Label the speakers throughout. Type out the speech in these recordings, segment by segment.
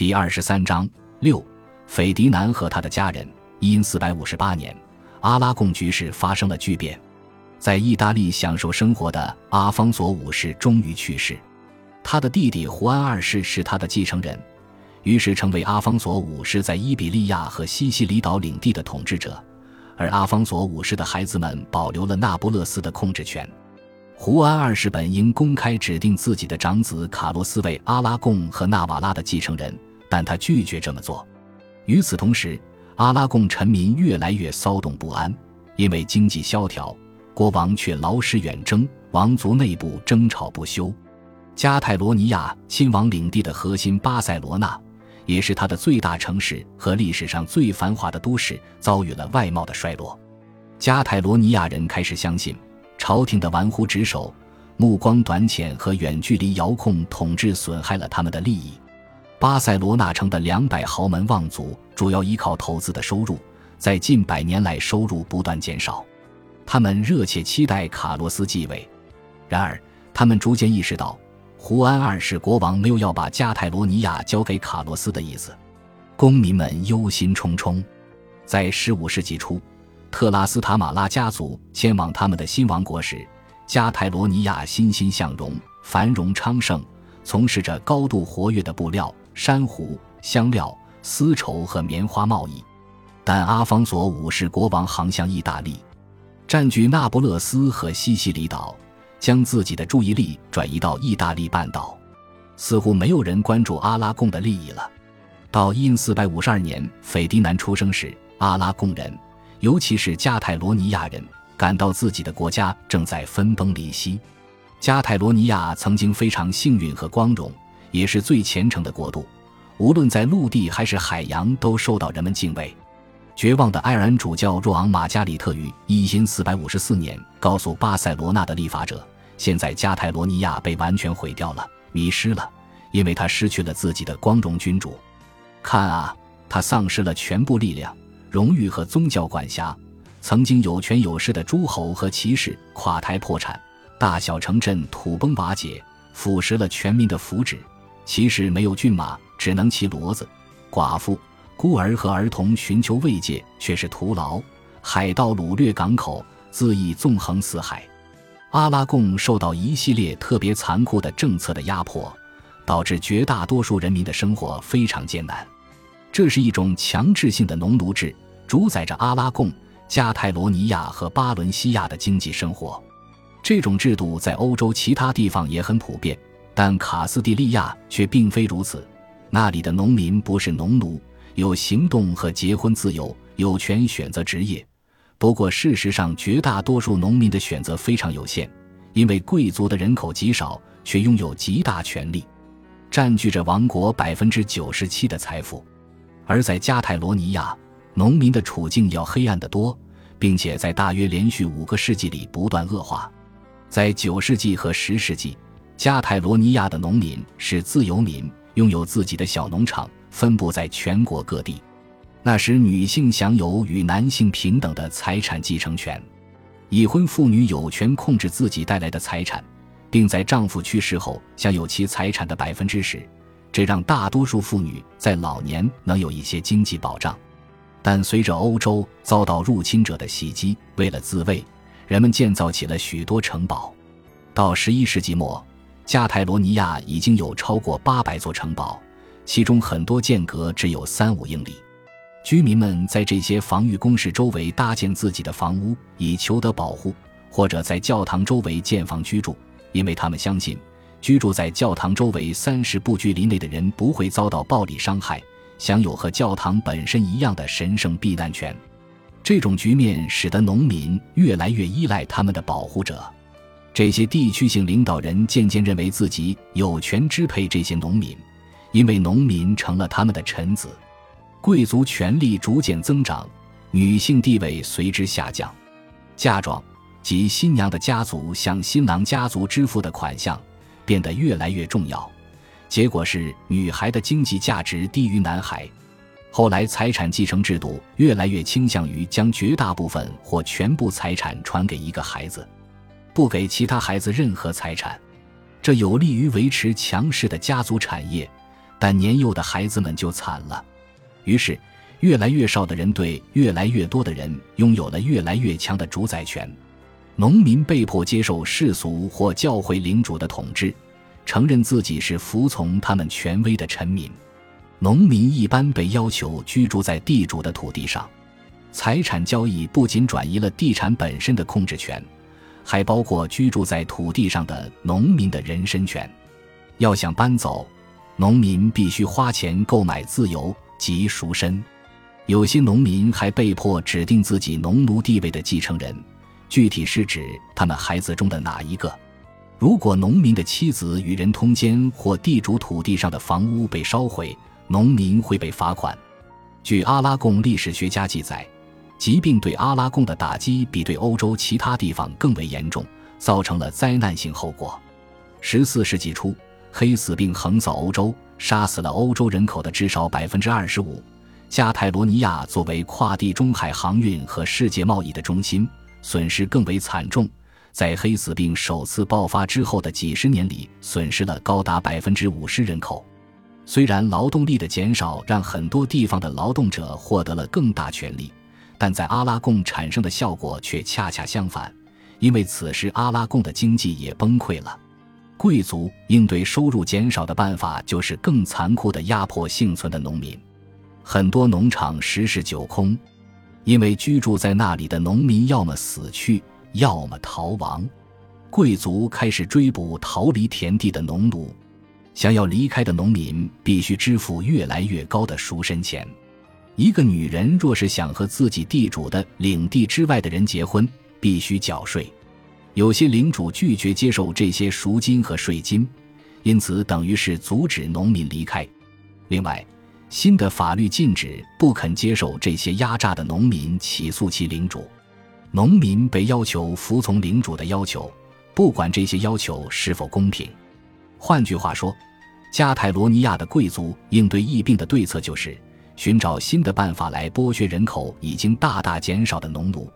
Speaker 1: 第二十三章六，斐迪南和他的家人。因四百五十八年，阿拉贡局势发生了巨变。在意大利享受生活的阿方索五世终于去世，他的弟弟胡安二世是他的继承人，于是成为阿方索五世在伊比利亚和西西里岛领地的统治者。而阿方索五世的孩子们保留了那不勒斯的控制权。胡安二世本应公开指定自己的长子卡洛斯为阿拉贡和纳瓦拉的继承人，但他拒绝这么做。与此同时，阿拉贡臣民越来越骚动不安，因为经济萧条，国王却劳师远征，王族内部争吵不休。加泰罗尼亚亲王领地的核心巴塞罗那。也是他的最大城市和历史上最繁华的都市遭遇了外贸的衰落，加泰罗尼亚人开始相信朝廷的玩忽职守、目光短浅和远距离遥控统治损害了他们的利益。巴塞罗那城的两百豪门望族主要依靠投资的收入，在近百年来收入不断减少，他们热切期待卡洛斯继位，然而他们逐渐意识到。胡安二世国王没有要把加泰罗尼亚交给卡洛斯的意思，公民们忧心忡忡。在15世纪初，特拉斯塔马拉家族迁往他们的新王国时，加泰罗尼亚欣欣向荣、繁荣昌盛，从事着高度活跃的布料、珊瑚、香料、丝绸和棉花贸易。但阿方索五世国王航向意大利，占据那不勒斯和西西里岛。将自己的注意力转移到意大利半岛，似乎没有人关注阿拉贡的利益了。到印四百五十二年斐迪南出生时，阿拉贡人，尤其是加泰罗尼亚人，感到自己的国家正在分崩离析。加泰罗尼亚曾经非常幸运和光荣，也是最虔诚的国度，无论在陆地还是海洋，都受到人们敬畏。绝望的爱尔兰主教若昂·马加里特于一因四百五十四年告诉巴塞罗那的立法者：“现在加泰罗尼亚被完全毁掉了，迷失了，因为他失去了自己的光荣君主。看啊，他丧失了全部力量、荣誉和宗教管辖。曾经有权有势的诸侯和骑士垮台破产，大小城镇土崩瓦解，腐蚀了全民的福祉。骑士没有骏马，只能骑骡子。寡妇。”孤儿和儿童寻求慰藉却是徒劳，海盗掳掠港口，恣意纵横四海。阿拉贡受到一系列特别残酷的政策的压迫，导致绝大多数人民的生活非常艰难。这是一种强制性的农奴制，主宰着阿拉贡、加泰罗尼亚和巴伦西亚的经济生活。这种制度在欧洲其他地方也很普遍，但卡斯蒂利亚却并非如此。那里的农民不是农奴。有行动和结婚自由，有权选择职业。不过，事实上，绝大多数农民的选择非常有限，因为贵族的人口极少，却拥有极大权力，占据着王国百分之九十七的财富。而在加泰罗尼亚，农民的处境要黑暗得多，并且在大约连续五个世纪里不断恶化。在九世纪和十世纪，加泰罗尼亚的农民是自由民，拥有自己的小农场。分布在全国各地，那时女性享有与男性平等的财产继承权，已婚妇女有权控制自己带来的财产，并在丈夫去世后享有其财产的百分之十，这让大多数妇女在老年能有一些经济保障。但随着欧洲遭到入侵者的袭击，为了自卫，人们建造起了许多城堡。到十一世纪末，加泰罗尼亚已经有超过八百座城堡。其中很多间隔只有三五英里，居民们在这些防御工事周围搭建自己的房屋，以求得保护，或者在教堂周围建房居住，因为他们相信，居住在教堂周围三十步距离内的人不会遭到暴力伤害，享有和教堂本身一样的神圣避难权。这种局面使得农民越来越依赖他们的保护者，这些地区性领导人渐渐认为自己有权支配这些农民。因为农民成了他们的臣子，贵族权力逐渐增长，女性地位随之下降。嫁妆及新娘的家族向新郎家族支付的款项变得越来越重要，结果是女孩的经济价值低于男孩。后来，财产继承制度越来越倾向于将绝大部分或全部财产传给一个孩子，不给其他孩子任何财产，这有利于维持强势的家族产业。但年幼的孩子们就惨了。于是，越来越少的人对越来越多的人拥有了越来越强的主宰权。农民被迫接受世俗或教会领主的统治，承认自己是服从他们权威的臣民。农民一般被要求居住在地主的土地上。财产交易不仅转移了地产本身的控制权，还包括居住在土地上的农民的人身权。要想搬走，农民必须花钱购买自由及赎身。有些农民还被迫指定自己农奴地位的继承人，具体是指他们孩子中的哪一个。如果农民的妻子与人通奸，或地主土地上的房屋被烧毁，农民会被罚款。据阿拉贡历史学家记载。疾病对阿拉贡的打击比对欧洲其他地方更为严重，造成了灾难性后果。十四世纪初，黑死病横扫欧洲，杀死了欧洲人口的至少百分之二十五。加泰罗尼亚作为跨地中海航运和世界贸易的中心，损失更为惨重。在黑死病首次爆发之后的几十年里，损失了高达百分之五十人口。虽然劳动力的减少让很多地方的劳动者获得了更大权利。但在阿拉贡产生的效果却恰恰相反，因为此时阿拉贡的经济也崩溃了。贵族应对收入减少的办法就是更残酷的压迫幸存的农民。很多农场十室九空，因为居住在那里的农民要么死去，要么逃亡。贵族开始追捕逃离田地的农奴，想要离开的农民必须支付越来越高的赎身钱。一个女人若是想和自己地主的领地之外的人结婚，必须缴税。有些领主拒绝接受这些赎金和税金，因此等于是阻止农民离开。另外，新的法律禁止不肯接受这些压榨的农民起诉其领主。农民被要求服从领主的要求，不管这些要求是否公平。换句话说，加泰罗尼亚的贵族应对疫病的对策就是。寻找新的办法来剥削人口已经大大减少的农奴。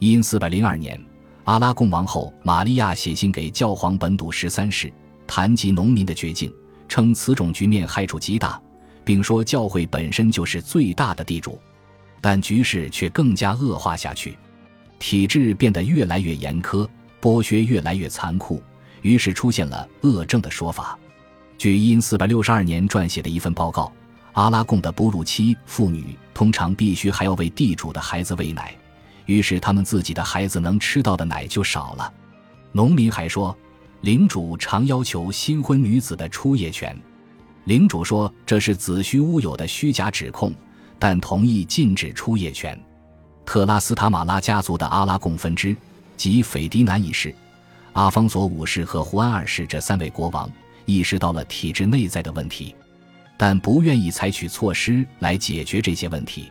Speaker 1: 因四百零二年，阿拉贡王后玛利亚写信给教皇本笃十三世，谈及农民的绝境，称此种局面害处极大，并说教会本身就是最大的地主。但局势却更加恶化下去，体制变得越来越严苛，剥削越来越残酷，于是出现了恶政的说法。据因四百六十二年撰写的一份报告。阿拉贡的哺乳期妇女通常必须还要为地主的孩子喂奶，于是他们自己的孩子能吃到的奶就少了。农民还说，领主常要求新婚女子的出夜权，领主说这是子虚乌有的虚假指控，但同意禁止出夜权。特拉斯塔马拉家族的阿拉贡分支及斐迪南一世、阿方索五世和胡安二世这三位国王意识到了体制内在的问题。但不愿意采取措施来解决这些问题，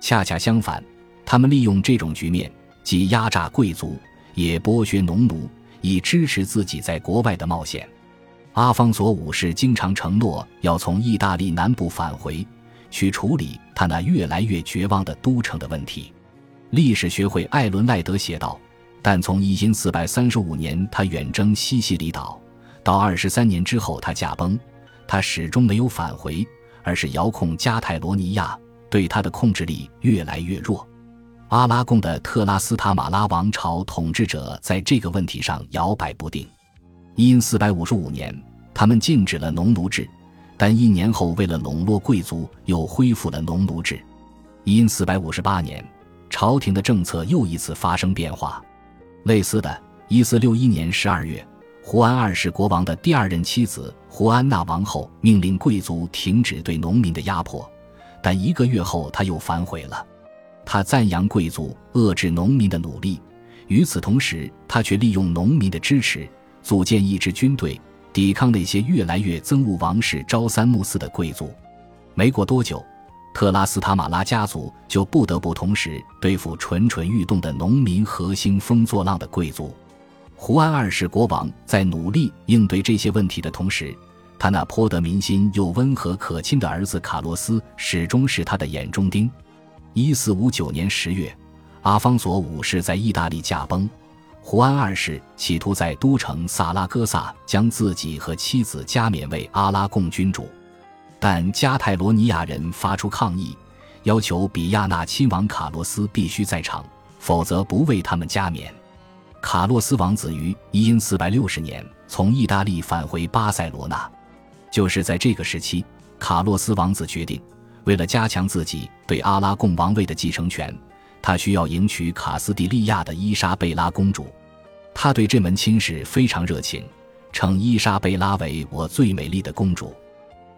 Speaker 1: 恰恰相反，他们利用这种局面，既压榨贵族，也剥削农奴，以支持自己在国外的冒险。阿方索五世经常承诺要从意大利南部返回，去处理他那越来越绝望的都城的问题。历史学会艾伦赖德写道：“但从一因四百三五年他远征西西里岛，到二十三年之后他驾崩。”他始终没有返回，而是遥控加泰罗尼亚，对他的控制力越来越弱。阿拉贡的特拉斯塔马拉王朝统治者在这个问题上摇摆不定。因四百五十五年，他们禁止了农奴制，但一年后为了笼络贵族，又恢复了农奴制。因四百五十八年，朝廷的政策又一次发生变化。类似的，一四六一年十二月。胡安二世国王的第二任妻子胡安娜王后命令贵族停止对农民的压迫，但一个月后他又反悔了。他赞扬贵族遏制农民的努力，与此同时，他却利用农民的支持组建一支军队，抵抗那些越来越憎恶王室朝三暮四的贵族。没过多久，特拉斯塔马拉家族就不得不同时对付蠢蠢欲动的农民和兴风作浪的贵族。胡安二世国王在努力应对这些问题的同时，他那颇得民心又温和可亲的儿子卡洛斯始终是他的眼中钉。一四五九年十月，阿方索五世在意大利驾崩，胡安二世企图在都城萨拉戈萨将自己和妻子加冕为阿拉贡君主。但加泰罗尼亚人发出抗议，要求比亚纳亲王卡洛斯必须在场，否则不为他们加冕。卡洛斯王子于一因四百六十年从意大利返回巴塞罗那，就是在这个时期，卡洛斯王子决定，为了加强自己对阿拉贡王位的继承权，他需要迎娶卡斯蒂利亚的伊莎贝拉公主。他对这门亲事非常热情，称伊莎贝拉为我最美丽的公主。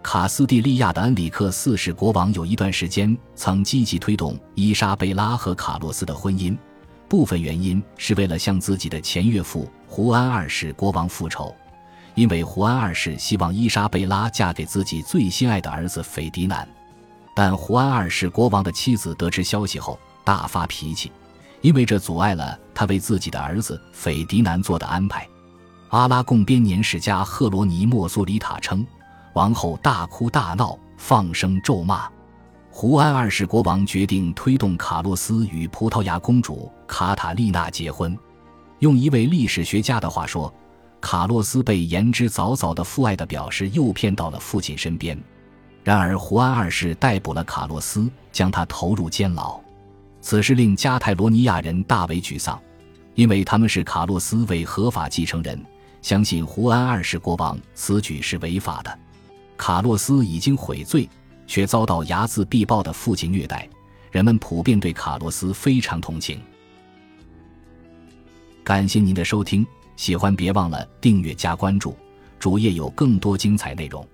Speaker 1: 卡斯蒂利亚的恩里克四世国王有一段时间曾积极推动伊莎贝拉和卡洛斯的婚姻，部分原因是为了向自己的前岳父胡安二世国王复仇，因为胡安二世希望伊莎贝拉嫁给自己最心爱的儿子斐迪南，但胡安二世国王的妻子得知消息后大发脾气，因为这阻碍了他为自己的儿子斐迪南做的安排。阿拉贡编年史家赫罗尼莫苏里塔称。王后大哭大闹，放声咒骂。胡安二世国王决定推动卡洛斯与葡萄牙公主卡塔丽娜结婚。用一位历史学家的话说，卡洛斯被言之凿凿的父爱的表示诱骗到了父亲身边。然而，胡安二世逮捕了卡洛斯，将他投入监牢。此事令加泰罗尼亚人大为沮丧，因为他们是卡洛斯为合法继承人，相信胡安二世国王此举是违法的。卡洛斯已经悔罪，却遭到睚眦必报的父亲虐待，人们普遍对卡洛斯非常同情。感谢您的收听，喜欢别忘了订阅加关注，主页有更多精彩内容。